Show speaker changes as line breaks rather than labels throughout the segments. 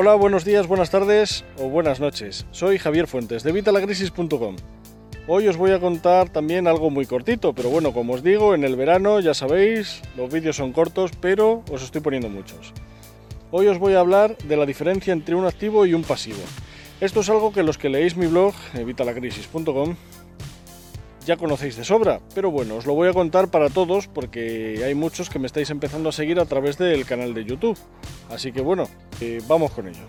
Hola, buenos días, buenas tardes o buenas noches. Soy Javier Fuentes de Vitalacrisis.com. Hoy os voy a contar también algo muy cortito, pero bueno, como os digo, en el verano ya sabéis, los vídeos son cortos, pero os estoy poniendo muchos. Hoy os voy a hablar de la diferencia entre un activo y un pasivo. Esto es algo que los que leéis mi blog, vitalacrisis.com, ya conocéis de sobra, pero bueno, os lo voy a contar para todos porque hay muchos que me estáis empezando a seguir a través del canal de YouTube. Así que bueno, eh, vamos con ello.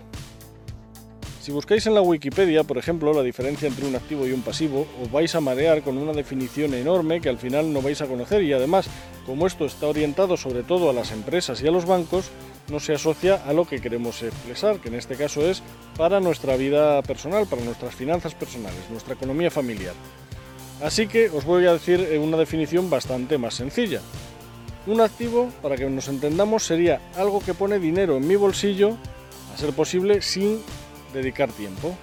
Si buscáis en la Wikipedia, por ejemplo, la diferencia entre un activo y un pasivo, os vais a marear con una definición enorme que al final no vais a conocer y además, como esto está orientado sobre todo a las empresas y a los bancos, no se asocia a lo que queremos expresar, que en este caso es para nuestra vida personal, para nuestras finanzas personales, nuestra economía familiar. Así que os voy a decir una definición bastante más sencilla. Un activo, para que nos entendamos, sería algo que pone dinero en mi bolsillo, a ser posible, sin dedicar tiempo.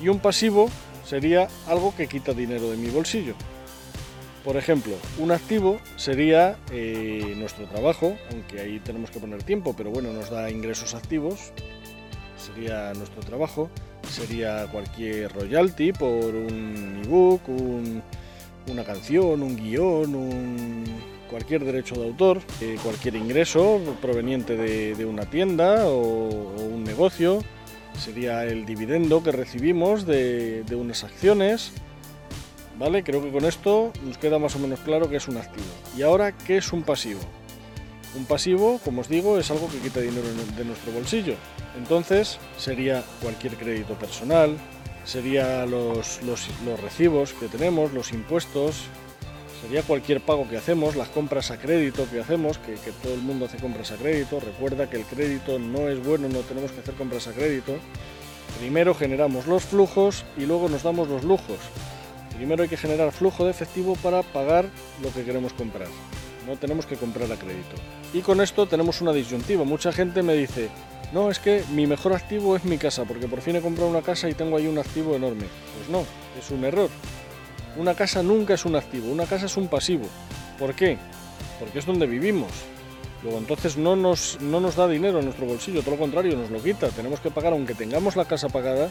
Y un pasivo sería algo que quita dinero de mi bolsillo. Por ejemplo, un activo sería eh, nuestro trabajo, aunque ahí tenemos que poner tiempo, pero bueno, nos da ingresos activos, sería nuestro trabajo sería cualquier royalty por un ebook, una canción, un guion, cualquier derecho de autor, eh, cualquier ingreso proveniente de, una tienda o, un negocio, sería el dividendo que recibimos de, unas acciones. ¿Vale? Creo que con esto nos queda más o menos claro que es un activo. ¿Y ahora qué es un pasivo? Un pasivo, como os digo, es algo que quita dinero de nuestro bolsillo. Entonces sería cualquier crédito personal, sería los, recibos que tenemos, los impuestos, sería cualquier pago que hacemos, las compras a crédito que hacemos, que, todo el mundo hace compras a crédito. Recuerda que el crédito no es bueno, no tenemos que hacer compras a crédito. Primero generamos los flujos y luego nos damos los lujos. Primero hay que generar flujo de efectivo para pagar lo que queremos comprar no tenemos que comprar a crédito. Y con esto tenemos una disyuntiva. Mucha gente me dice, no, es que mi mejor activo es mi casa, porque por fin he comprado una casa y tengo ahí un activo enorme. Pues no, es un error. Una casa nunca es un activo, una casa es un pasivo. ¿Por qué? Porque es donde vivimos. Luego entonces no nos, no nos da dinero a nuestro bolsillo, todo lo contrario, nos lo quita. Tenemos que pagar, aunque tengamos la casa pagada,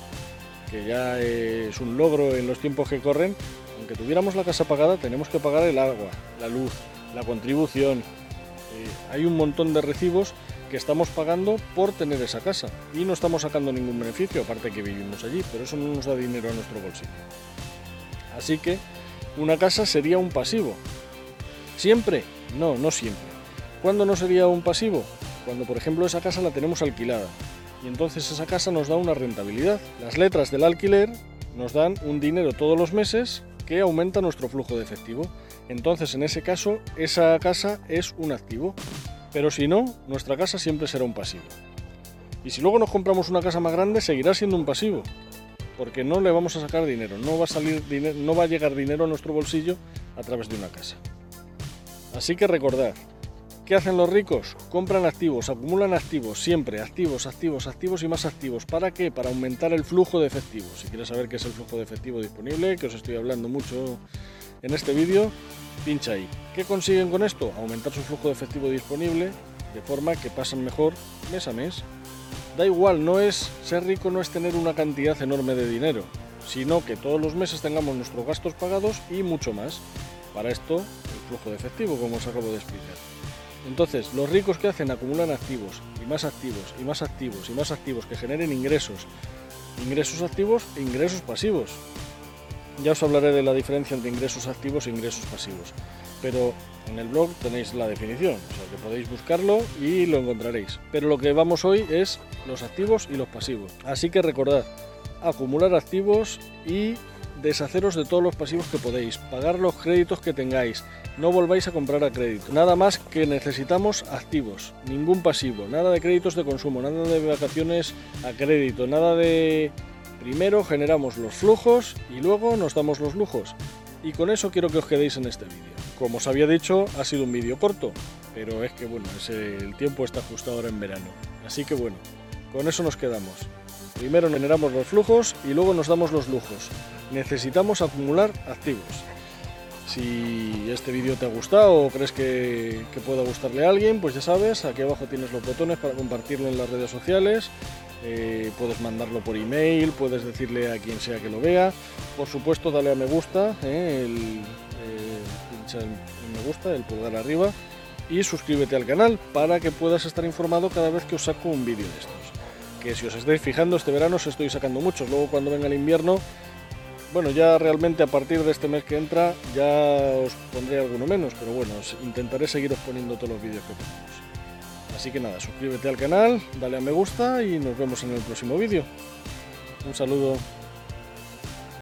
que ya es un logro en los tiempos que corren, aunque tuviéramos la casa pagada, tenemos que pagar el agua, la luz, la contribución. Eh, hay un montón de recibos que estamos pagando por tener esa casa y no estamos sacando ningún beneficio, aparte que vivimos allí, pero eso no nos da dinero a nuestro bolsillo. Así que una casa sería un pasivo. ¿Siempre? No, no siempre. ¿Cuándo no sería un pasivo? Cuando, por ejemplo, esa casa la tenemos alquilada y entonces esa casa nos da una rentabilidad. Las letras del alquiler nos dan un dinero todos los meses que aumenta nuestro flujo de efectivo. Entonces, en ese caso, esa casa es un activo. Pero si no, nuestra casa siempre será un pasivo. Y si luego nos compramos una casa más grande, seguirá siendo un pasivo. Porque no le vamos a sacar dinero, no va a, salir no va a llegar dinero a nuestro bolsillo a través de una casa. Así que recordad, ¿Qué hacen los ricos? Compran activos, acumulan activos, siempre activos, activos, activos y más activos. ¿Para qué? Para aumentar el flujo de efectivo. Si quieres saber qué es el flujo de efectivo disponible, que os estoy hablando mucho en este vídeo, pincha ahí. ¿Qué consiguen con esto? Aumentar su flujo de efectivo disponible de forma que pasan mejor mes a mes. Da igual, no es ser rico no es tener una cantidad enorme de dinero, sino que todos los meses tengamos nuestros gastos pagados y mucho más. Para esto, el flujo de efectivo, como os acabo de explicar. Entonces, los ricos que hacen acumulan activos y más activos y más activos y más activos que generen ingresos, ingresos activos e ingresos pasivos. Ya os hablaré de la diferencia entre ingresos activos e ingresos pasivos, pero en el blog tenéis la definición, o sea que podéis buscarlo y lo encontraréis. Pero lo que vamos hoy es los activos y los pasivos. Así que recordad, acumular activos y deshaceros de todos los pasivos que podéis, pagar los créditos que tengáis, no volváis a comprar a crédito. Nada más que necesitamos activos, ningún pasivo, nada de créditos de consumo, nada de vacaciones a crédito, nada de... Primero generamos los flujos y luego nos damos los lujos. Y con eso quiero que os quedéis en este vídeo. Como os había dicho, ha sido un vídeo corto, pero es que bueno, el tiempo está justo ahora en verano. Así que bueno, con eso nos quedamos. Primero generamos los flujos y luego nos damos los lujos. Necesitamos acumular activos. Si este vídeo te ha gustado o crees que, que, pueda gustarle a alguien, pues ya sabes, aquí abajo tienes los botones para compartirlo en las redes sociales. Eh, puedes mandarlo por email, puedes decirle a quien sea que lo vea. Por supuesto, dale a me gusta, eh, el, eh, me gusta, el pulgar arriba y suscríbete al canal para que puedas estar informado cada vez que os saco un vídeo de estos. Que si os estáis fijando, este verano os estoy sacando muchos. Luego cuando venga el invierno bueno, ya realmente a partir de este mes que entra ya os pondré alguno menos, pero bueno, intentaré seguiros poniendo todos los vídeos que ponemos. Así que nada, suscríbete al canal, dale a me gusta y nos vemos en el próximo vídeo. Un saludo.